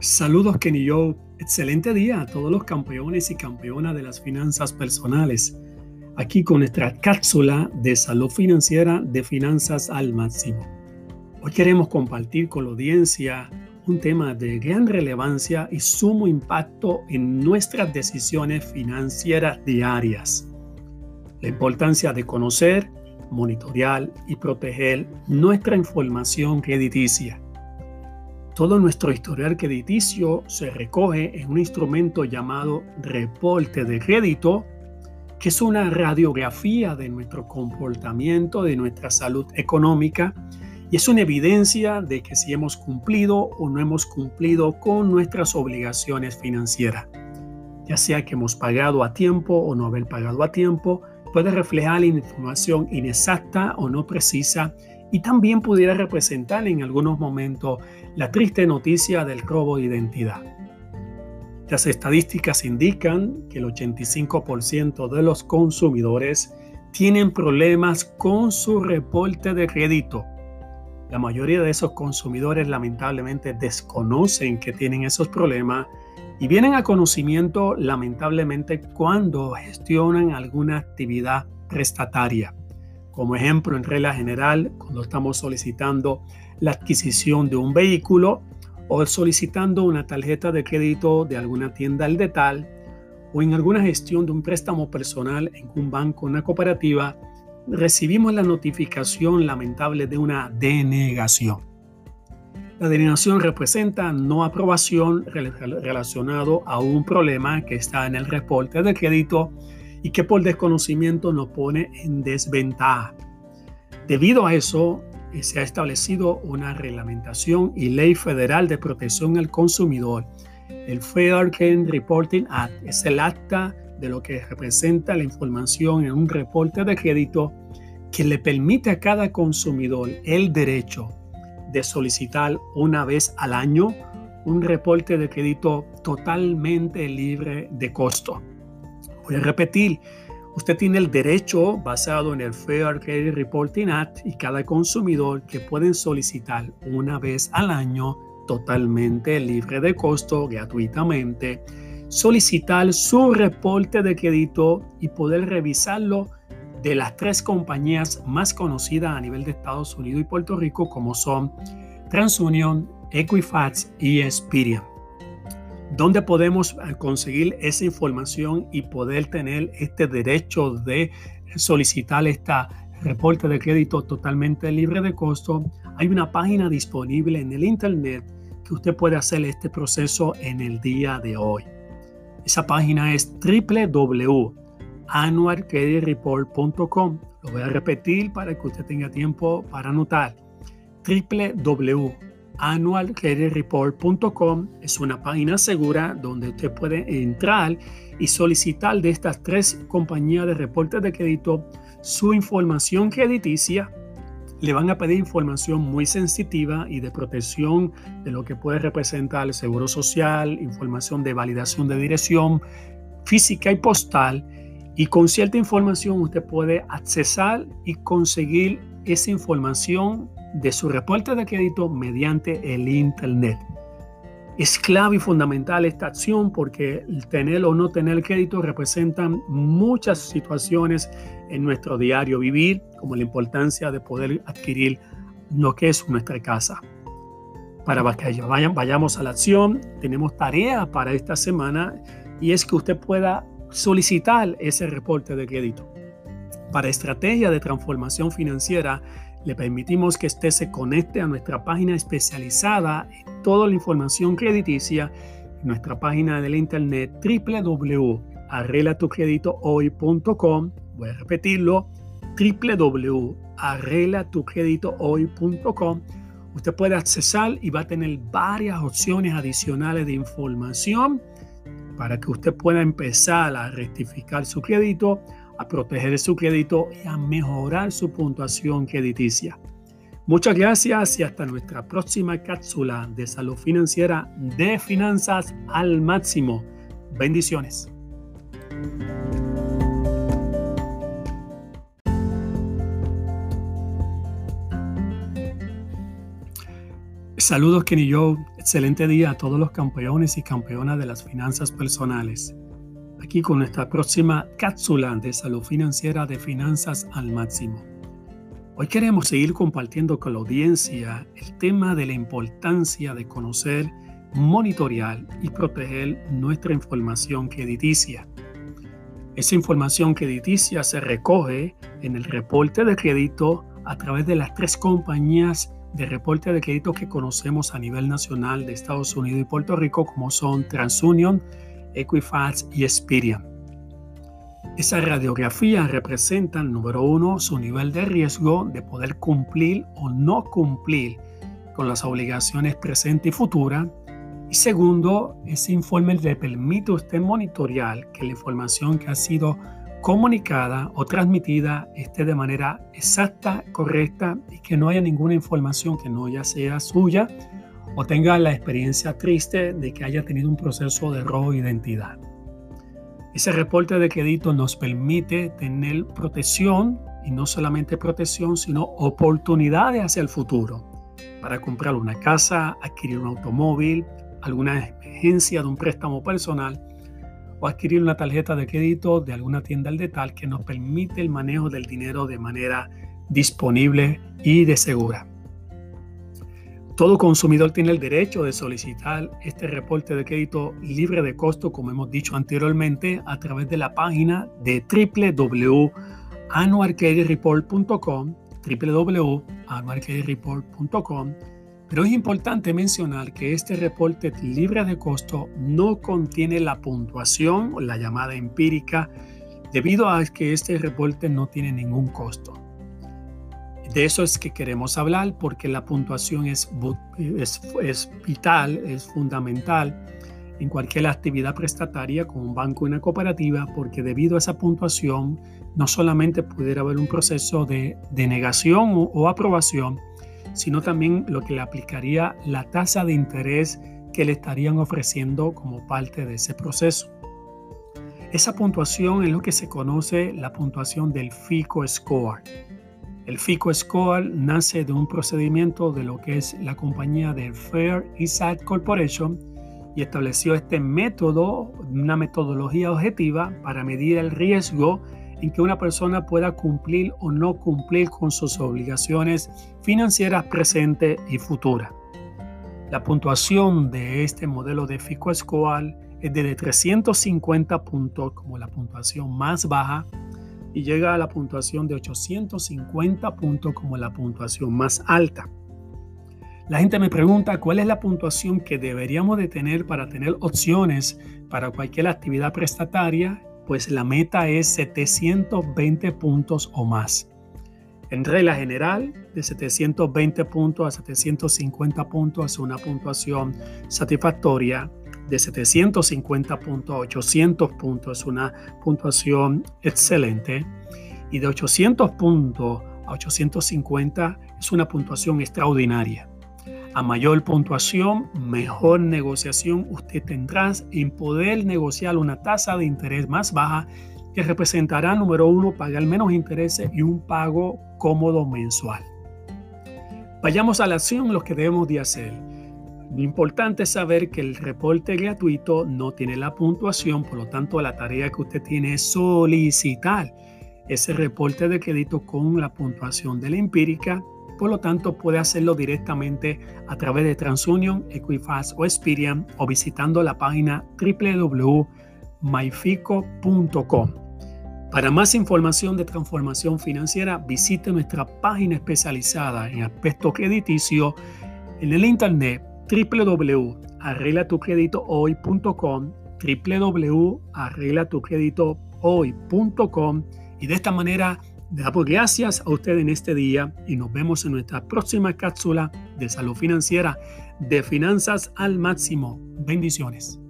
Saludos Kenny Joe, excelente día a todos los campeones y campeonas de las finanzas personales. Aquí con nuestra cápsula de salud financiera de finanzas al máximo. Hoy queremos compartir con la audiencia un tema de gran relevancia y sumo impacto en nuestras decisiones financieras diarias. La importancia de conocer, monitorear y proteger nuestra información crediticia todo nuestro historial crediticio se recoge en un instrumento llamado reporte de crédito, que es una radiografía de nuestro comportamiento, de nuestra salud económica, y es una evidencia de que si hemos cumplido o no hemos cumplido con nuestras obligaciones financieras. Ya sea que hemos pagado a tiempo o no haber pagado a tiempo, puede reflejar información inexacta o no precisa y también pudiera representar en algunos momentos la triste noticia del robo de identidad. Las estadísticas indican que el 85% de los consumidores tienen problemas con su reporte de crédito. La mayoría de esos consumidores lamentablemente desconocen que tienen esos problemas y vienen a conocimiento lamentablemente cuando gestionan alguna actividad prestataria. Como ejemplo, en regla general, cuando estamos solicitando la adquisición de un vehículo o solicitando una tarjeta de crédito de alguna tienda al detal o en alguna gestión de un préstamo personal en un banco o una cooperativa, recibimos la notificación lamentable de una denegación. La denegación representa no aprobación relacionado a un problema que está en el reporte de crédito y que por desconocimiento nos pone en desventaja. Debido a eso, eh, se ha establecido una reglamentación y ley federal de protección al consumidor. El Fair Credit Reporting Act es el acta de lo que representa la información en un reporte de crédito que le permite a cada consumidor el derecho de solicitar una vez al año un reporte de crédito totalmente libre de costo. Voy a repetir, usted tiene el derecho basado en el Fair Credit Reporting Act y cada consumidor que pueden solicitar una vez al año totalmente libre de costo, gratuitamente, solicitar su reporte de crédito y poder revisarlo de las tres compañías más conocidas a nivel de Estados Unidos y Puerto Rico como son TransUnion, Equifax y Experian. ¿Dónde podemos eh, conseguir esa información y poder tener este derecho de solicitar esta reporte de crédito totalmente libre de costo? Hay una página disponible en el Internet que usted puede hacer este proceso en el día de hoy. Esa página es www.annualcreditreport.com. Lo voy a repetir para que usted tenga tiempo para anotar. www annualcreditreport.com es una página segura donde usted puede entrar y solicitar de estas tres compañías de reportes de crédito su información crediticia. Le van a pedir información muy sensitiva y de protección de lo que puede representar el seguro social, información de validación de dirección física y postal. Y con cierta información usted puede accesar y conseguir esa información de su reporte de crédito mediante el Internet. Es clave y fundamental esta acción porque el tener o no tener crédito representan muchas situaciones en nuestro diario vivir, como la importancia de poder adquirir lo que es nuestra casa. Para que vayan, vayamos a la acción, tenemos tarea para esta semana y es que usted pueda solicitar ese reporte de crédito. Para estrategia de transformación financiera, le permitimos que usted se conecte a nuestra página especializada en toda la información crediticia en nuestra página de la internet www.arreglatucreditohoy.com. Voy a repetirlo, www.arreglatucreditohoy.com. Usted puede accesar y va a tener varias opciones adicionales de información para que usted pueda empezar a rectificar su crédito a proteger su crédito y a mejorar su puntuación crediticia. Muchas gracias y hasta nuestra próxima cápsula de salud financiera de finanzas al máximo. Bendiciones. Saludos Kenny Joe, excelente día a todos los campeones y campeonas de las finanzas personales. Aquí con nuestra próxima cápsula de salud financiera de finanzas al máximo. Hoy queremos seguir compartiendo con la audiencia el tema de la importancia de conocer, monitorear y proteger nuestra información crediticia. Esa información crediticia se recoge en el reporte de crédito a través de las tres compañías de reporte de crédito que conocemos a nivel nacional de Estados Unidos y Puerto Rico, como son TransUnion, Equifax y Experian. Esa radiografía representa, número uno, su nivel de riesgo de poder cumplir o no cumplir con las obligaciones presentes y futuras. Y segundo, ese informe le permite a usted monitorear que la información que ha sido comunicada o transmitida esté de manera exacta, correcta y que no haya ninguna información que no ya sea suya o tenga la experiencia triste de que haya tenido un proceso de robo de identidad. Ese reporte de crédito nos permite tener protección y no solamente protección, sino oportunidades hacia el futuro para comprar una casa, adquirir un automóvil, alguna emergencia de un préstamo personal o adquirir una tarjeta de crédito de alguna tienda al detal que nos permite el manejo del dinero de manera disponible y de segura. Todo consumidor tiene el derecho de solicitar este reporte de crédito libre de costo, como hemos dicho anteriormente, a través de la página de www.annualcreditreport.com www.annualcreditreport.com pero es importante mencionar que este reporte libre de costo no contiene la puntuación o la llamada empírica debido a que este reporte no tiene ningún costo. De eso es que queremos hablar porque la puntuación es, vital, es fundamental en cualquier actividad prestataria con un banco y una cooperativa porque debido a esa puntuación no solamente pudiera haber un proceso de denegación o aprobación, sino también lo que le aplicaría la tasa de interés que le estarían ofreciendo como parte de ese proceso. Esa puntuación es lo que se conoce la puntuación del FICO Score. El FICO Score nace de un procedimiento de lo que es la compañía de Fair Insight Corporation y estableció este método, una metodología objetiva para medir el riesgo en que una persona pueda cumplir o no cumplir con sus obligaciones financieras presentes y futuras. La puntuación de este modelo de FICO Score es de 350 puntos como la puntuación más baja y llega a la puntuación de 850 puntos como la puntuación más alta. La gente me pregunta cuál es la puntuación que deberíamos de tener para tener opciones para cualquier actividad prestataria pues la meta es 720 puntos o más. En regla general, de 720 puntos a 750 puntos es una puntuación satisfactoria. De 750 puntos a 800 puntos es una puntuación excelente. Y de 800 puntos a 850 es una puntuación extraordinaria. A mayor puntuación, mejor negociación usted tendrá en poder negociar una tasa de interés más baja que representará, número uno, pagar menos intereses y un pago cómodo mensual. Vayamos a la acción, lo que debemos de hacer. Importante saber que el reporte gratuito no tiene la puntuación, por lo tanto la tarea que usted tiene es solicitar ese reporte de crédito con la puntuación de la empírica por lo tanto, puede hacerlo directamente a través de TransUnion, Equifax o Experian o visitando la página www.myfico.com. Para más información de transformación financiera, visite nuestra página especializada en aspecto crediticio en el internet www.arreglatucreditohoy.com www.arreglatucreditohoy.com y de esta manera Damos gracias a usted en este día y nos vemos en nuestra próxima cápsula de salud financiera de finanzas al máximo. Bendiciones.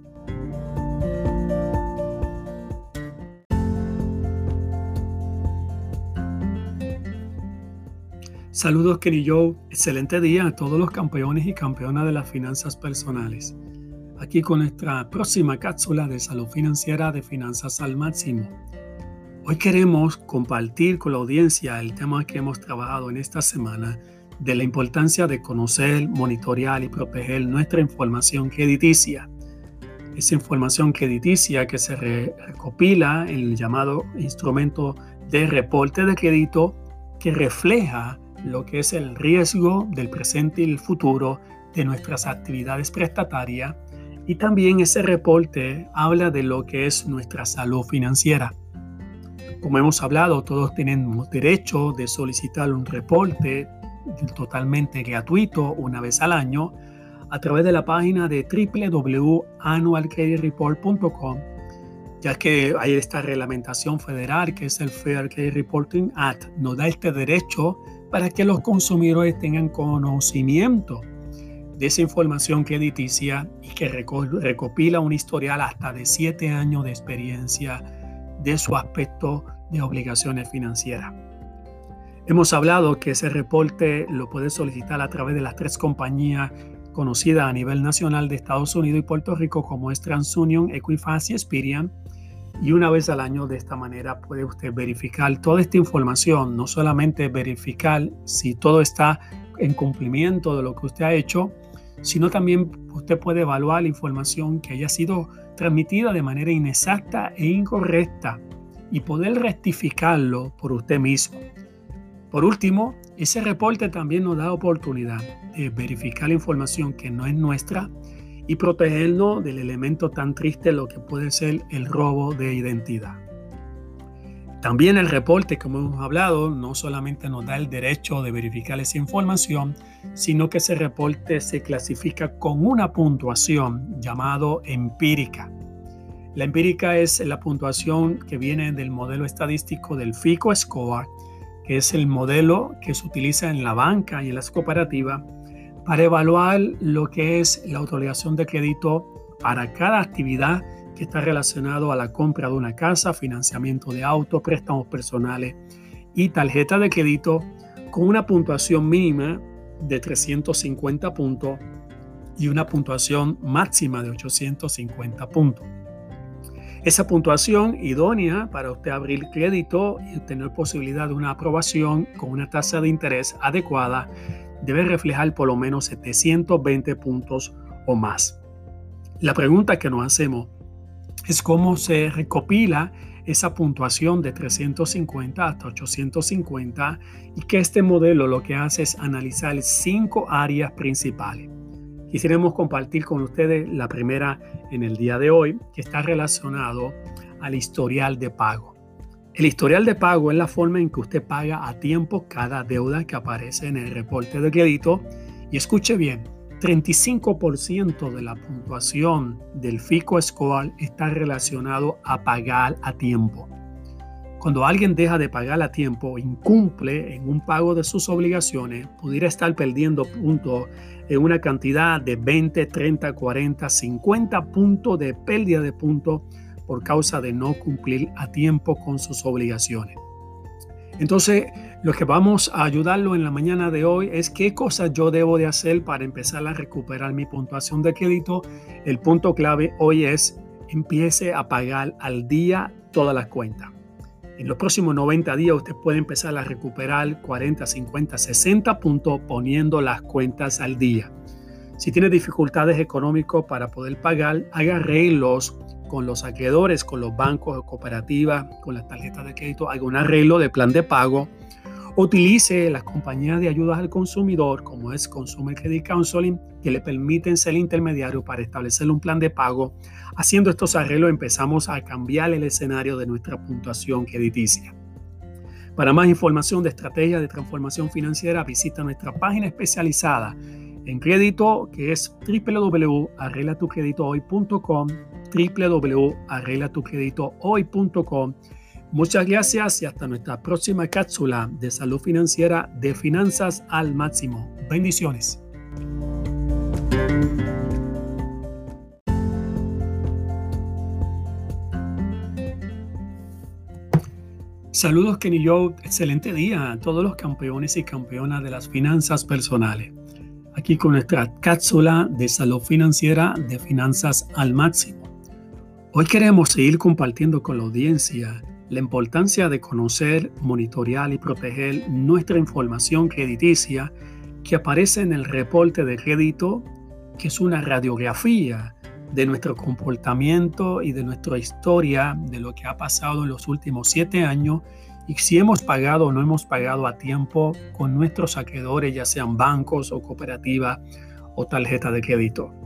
Saludos Kenny Joe, excelente día a todos los campeones y campeonas de las finanzas personales. Aquí con nuestra próxima cápsula de salud financiera de finanzas al máximo. Hoy queremos compartir con la audiencia el tema que hemos trabajado en esta semana de la importancia de conocer, monitorear y proteger nuestra información crediticia. Esa información crediticia que se recopila en el llamado instrumento de reporte de crédito que refleja lo que es el riesgo del presente y el futuro de nuestras actividades prestatarias y también ese reporte habla de lo que es nuestra salud financiera. Como hemos hablado, todos tenemos derecho de solicitar un reporte totalmente gratuito una vez al año a través de la página de www.annualcreditreport.com, ya que hay esta reglamentación federal que es el Fair Credit Reporting Act, nos da este derecho para que los consumidores tengan conocimiento de esa información crediticia y que recopila un historial hasta de siete años de experiencia de su aspecto de obligaciones financieras. Hemos hablado que ese reporte lo puede solicitar a través de las tres compañías conocidas a nivel nacional de Estados Unidos y Puerto Rico como es TransUnion, Equifax y Experian. Y una vez al año de esta manera puede usted verificar toda esta información, no solamente verificar si todo está en cumplimiento de lo que usted ha hecho, sino también usted puede evaluar la información que haya sido transmitida de manera inexacta e incorrecta y poder rectificarlo por usted mismo. Por último, ese reporte también nos da oportunidad de verificar la información que no es nuestra y protegernos del elemento tan triste lo que puede ser el robo de identidad. También el reporte, como hemos hablado, no solamente nos da el derecho de verificar esa información, sino que ese reporte se clasifica con una puntuación llamado empírica. La empírica es la puntuación que viene del modelo estadístico del FICO Score que es el modelo que se utiliza en la banca y en las cooperativas para evaluar lo que es la otorgación de crédito para cada actividad que está relacionado a la compra de una casa, financiamiento de autos, préstamos personales y tarjeta de crédito con una puntuación mínima de 350 puntos y una puntuación máxima de 850 puntos. Esa puntuación idónea para usted abrir crédito y tener posibilidad de una aprobación con una tasa de interés adecuada debe reflejar por lo menos 720 puntos o más. La pregunta que nos hacemos es cómo se recopila esa puntuación de 350 hasta 850 y que este modelo lo que hace es analizar cinco áreas principales. Quisiéramos compartir con ustedes la primera en el día de hoy, que está relacionado al historial de pago. El historial de pago es la forma en que usted paga a tiempo cada deuda que aparece en el reporte de crédito. Y escuche bien, 35% de la puntuación del FICO Score está relacionado a pagar a tiempo. Cuando alguien deja de pagar a tiempo, incumple en un pago de sus obligaciones, pudiera estar perdiendo puntos en una cantidad de 20, 30, 40, 50 puntos de pérdida de puntos por causa de no cumplir a tiempo con sus obligaciones. Entonces, lo que vamos a ayudarlo en la mañana de hoy es qué cosas yo debo de hacer para empezar a recuperar mi puntuación de crédito. El punto clave hoy es empiece a pagar al día todas las cuentas. En los próximos 90 días usted puede empezar a recuperar 40, 50, 60 puntos poniendo las cuentas al día. Si tiene dificultades económicas para poder pagar, haga arreglos con los acreedores, con los bancos cooperativas, con las tarjetas de crédito, un arreglo de plan de pago. Utilice las compañías de ayudas al consumidor, como es Consumer Credit Counseling, que le permiten ser intermediario para establecer un plan de pago Haciendo estos arreglos empezamos a cambiar el escenario de nuestra puntuación crediticia. Para más información de estrategias de transformación financiera, visita nuestra página especializada en crédito que es www.arreglatucreditohoy.com www.arreglatucreditohoy.com Muchas gracias y hasta nuestra próxima cápsula de salud financiera de finanzas al máximo. Bendiciones. Saludos Kenny Joe, excelente día a todos los campeones y campeonas de las finanzas personales. Aquí con nuestra cápsula de salud financiera de finanzas al máximo. Hoy queremos seguir compartiendo con la audiencia la importancia de conocer, monitorear y proteger nuestra información crediticia que aparece en el reporte de crédito, que es una radiografía de nuestro comportamiento y de nuestra historia, de lo que ha pasado en los últimos siete años y si hemos pagado o no hemos pagado a tiempo con nuestros acreedores, ya sean bancos o cooperativas o tarjeta de crédito.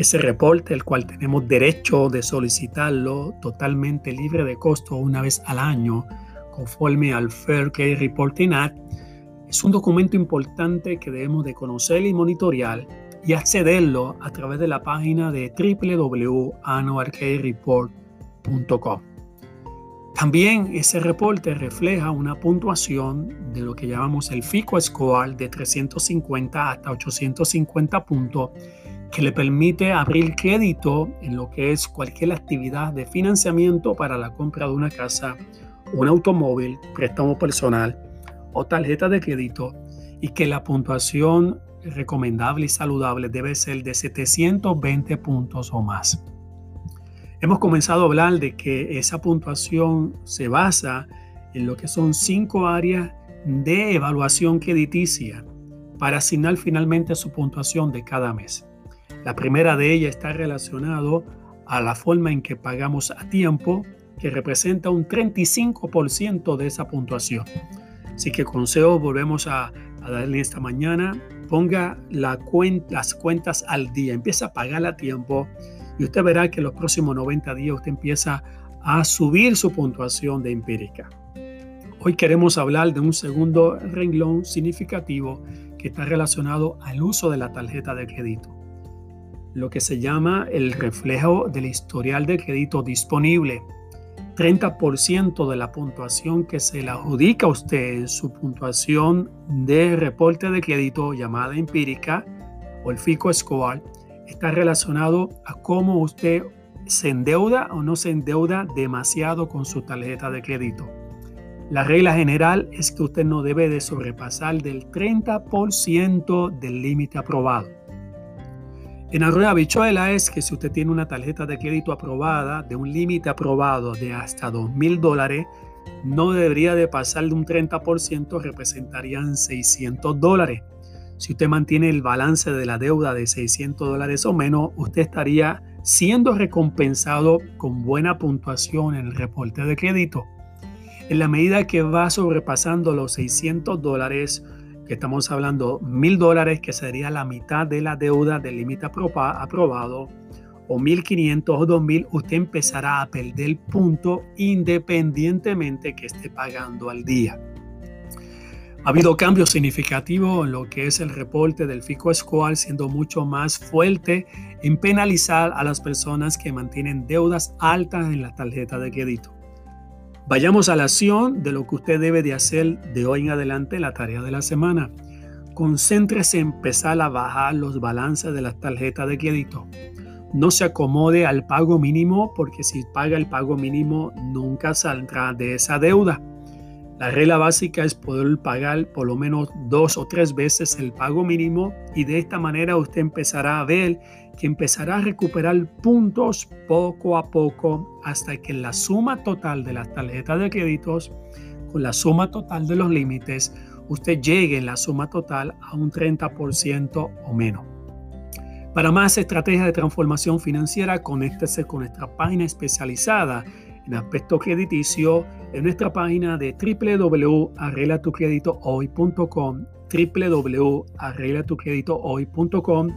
Ese reporte, el cual tenemos derecho de solicitarlo totalmente libre de costo una vez al año, conforme al Fair Credit Reporting Act, es un documento importante que debemos de conocer y monitorear y accederlo a través de la página de www.annualcreditreport.com. También ese reporte refleja una puntuación de lo que llamamos el FICO Score de 350 hasta 850 puntos que le permite abrir crédito en lo que es cualquier actividad de financiamiento para la compra de una casa, un automóvil, préstamo personal o tarjeta de crédito y que la puntuación recomendable y saludable debe ser de 720 puntos o más. Hemos comenzado a hablar de que esa puntuación se basa en lo que son cinco áreas de evaluación crediticia para asignar finalmente su puntuación de cada mes. La primera de ellas está relacionado a la forma en que pagamos a tiempo, que representa un 35% de esa puntuación. Así que consejo, volvemos a, darle esta mañana, ponga las cuentas al día, empieza a pagar a tiempo y usted verá que los próximos 90 días usted empieza a subir su puntuación de empírica. Hoy queremos hablar de un segundo renglón significativo que está relacionado al uso de la tarjeta de crédito, lo que se llama el reflejo del historial de crédito disponible. 30% de la puntuación que se le adjudica a usted en su puntuación de reporte de crédito llamada empírica o el FICO Score está relacionado a cómo usted se endeuda o no se endeuda demasiado con su tarjeta de crédito. La regla general es que usted no debe de sobrepasar del 30% del límite aprobado. En la rueda bichuela es que si usted tiene una tarjeta de crédito aprobada de un límite aprobado de hasta 2 mil dólares, no debería de pasar de un 30%, representarían 600 dólares. Si usted mantiene el balance de la deuda de 600 dólares o menos, usted estaría siendo recompensado con buena puntuación en el reporte de crédito. En la medida que va sobrepasando los 600 dólares, que estamos hablando 1000 dólares, que sería la mitad de la deuda del límite aprobado, o 1500 o 2000, usted empezará a perder punto independientemente que esté pagando al día. Ha habido cambios significativos en lo que es el reporte del FICO Score, siendo mucho más fuerte en penalizar a las personas que mantienen deudas altas en la tarjeta de crédito. Vayamos a la acción de lo que usted debe de hacer de hoy en adelante la tarea de la semana. Concéntrese en empezar a bajar los balances de las tarjetas de crédito. No se acomode al pago mínimo porque si paga el pago mínimo nunca saldrá de esa deuda. La regla básica es poder pagar por lo menos dos o tres veces el pago mínimo y de esta manera usted empezará a ver que empezará a recuperar puntos poco a poco hasta que la suma total de las tarjetas de créditos con la suma total de los límites usted llegue en la suma total a un 30% o menos. Para más estrategias de transformación financiera, conéctese con nuestra página especializada en aspecto crediticio en nuestra página de www.arreglatucreditohoy.com www.arreglatucreditohoy.com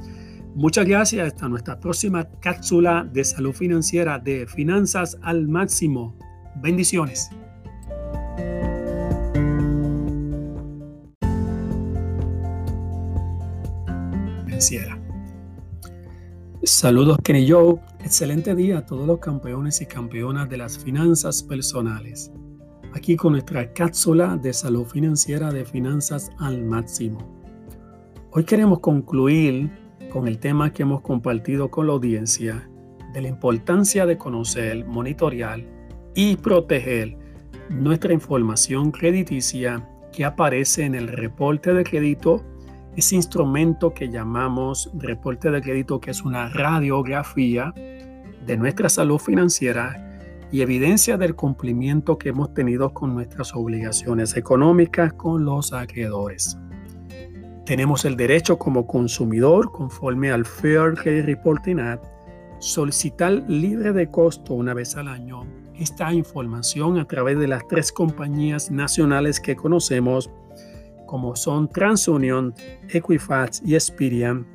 Muchas gracias. Hasta nuestra próxima cápsula de salud financiera de Finanzas al Máximo. Bendiciones. Venciera. Saludos Kenny Joe, excelente día a todos los campeones y campeonas de las finanzas personales. Aquí con nuestra cápsula de salud financiera de finanzas al máximo. Hoy queremos concluir con el tema que hemos compartido con la audiencia de la importancia de conocer, monitorear y proteger nuestra información crediticia que aparece en el reporte de crédito ese instrumento que llamamos reporte de crédito, que es una radiografía de nuestra salud financiera y evidencia del cumplimiento que hemos tenido con nuestras obligaciones económicas con los acreedores. Tenemos el derecho como consumidor, conforme al Fair Credit Reporting Act, solicitar libre de costo una vez al año esta información a través de las tres compañías nacionales que conocemos, como son TransUnion, Equifax y Experian,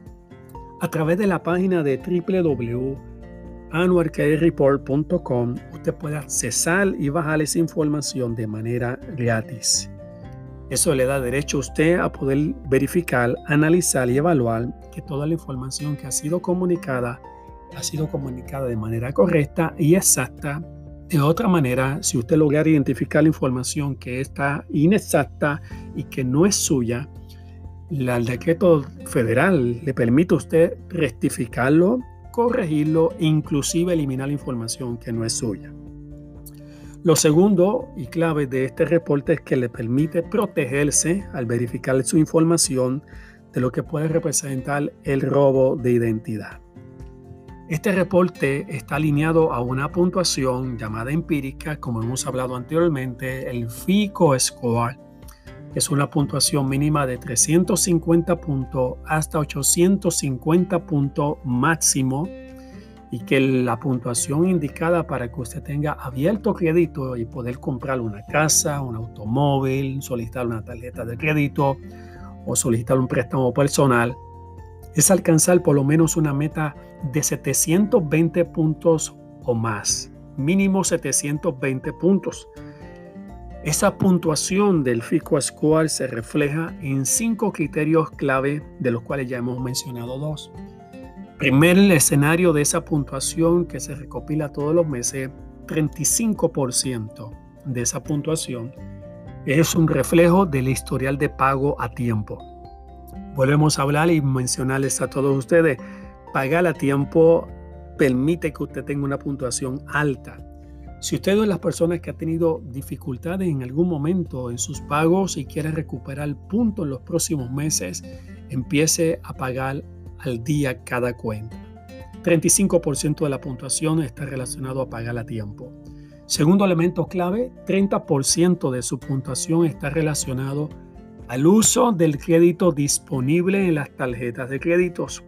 a través de la página de www.annualcreditreport.com usted puede accesar y bajar esa información de manera gratis. Eso le da derecho a usted a poder verificar, analizar y evaluar que toda la información que ha sido comunicada ha sido comunicada de manera correcta y exacta. De otra manera, si usted logra identificar la información que está inexacta y que no es suya, el decreto federal le permite a usted rectificarlo, corregirlo e inclusive eliminar la información que no es suya. Lo segundo y clave de este reporte es que le permite protegerse al verificar su información de lo que puede representar el robo de identidad. Este reporte está alineado a una puntuación llamada empírica, como hemos hablado anteriormente, el FICO Score, que es una puntuación mínima de 350 puntos hasta 850 puntos máximo y que la puntuación indicada para que usted tenga abierto crédito y poder comprar una casa, un automóvil, solicitar una tarjeta de crédito o solicitar un préstamo personal es alcanzar por lo menos una meta de 720 puntos o más, mínimo 720 puntos. Esa puntuación del FICO Score se refleja en cinco criterios clave, de los cuales ya hemos mencionado dos. Primer escenario de esa puntuación que se recopila todos los meses, 35% de esa puntuación es un reflejo del historial de pago a tiempo. Volvemos a hablar y mencionarles a todos ustedes, pagar a tiempo permite que usted tenga una puntuación alta. Si usted es las personas que ha tenido dificultades en algún momento en sus pagos y quiere recuperar puntos en los próximos meses, empiece a pagar al día cada cuenta. 35% de la puntuación está relacionado a pagar a tiempo. Segundo elemento clave, 30% de su puntuación está relacionado al uso del crédito disponible en las tarjetas de créditos.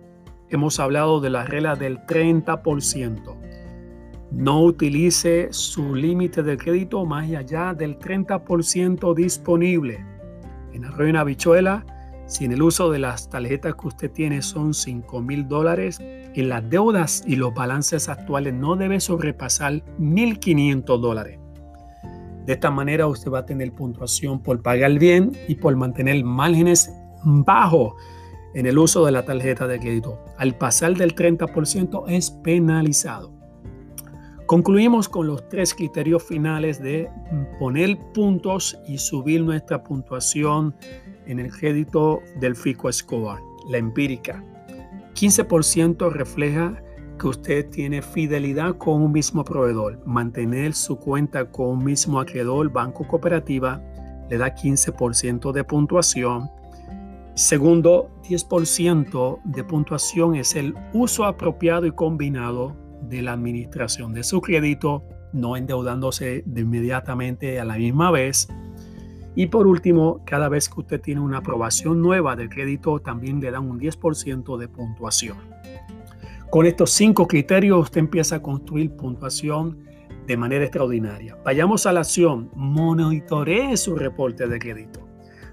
Hemos hablado de la regla del 30%. No utilice su límite de crédito más allá del 30% disponible. En Arroyo Habichuela, si en el uso de las tarjetas que usted tiene son 5 mil dólares, en las deudas y los balances actuales no debe sobrepasar 1.500 dólares. De esta manera usted va a tener puntuación por pagar bien y por mantener márgenes bajos en el uso de la tarjeta de crédito. Al pasar del 30% es penalizado. Concluimos con los tres criterios finales de poner puntos y subir nuestra puntuación en el crédito del FICO Score, la empírica. 15% refleja que usted tiene fidelidad con un mismo proveedor. Mantener su cuenta con un mismo acreedor, banco cooperativa, le da 15% de puntuación. Segundo, 10% de puntuación es el uso apropiado y combinado de la administración de su crédito, no endeudándose de inmediatamente a la misma vez. Y por último, cada vez que usted tiene una aprobación nueva del crédito, también le dan un 10% de puntuación. Con estos cinco criterios, usted empieza a construir puntuación de manera extraordinaria. Vayamos a la acción, monitoree su reporte de crédito.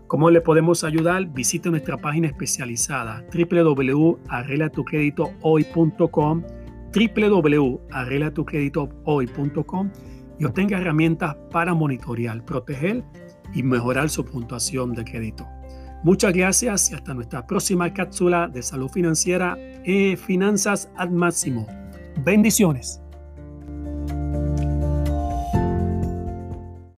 ¿Cómo le podemos ayudar? Visite nuestra página especializada www.arreglatucreditohoy.com www.arreglatucreditohoy.com y obtenga herramientas para monitorear, proteger y mejorar su puntuación de crédito. Muchas gracias y hasta nuestra próxima cápsula de salud financiera y finanzas al máximo. Bendiciones.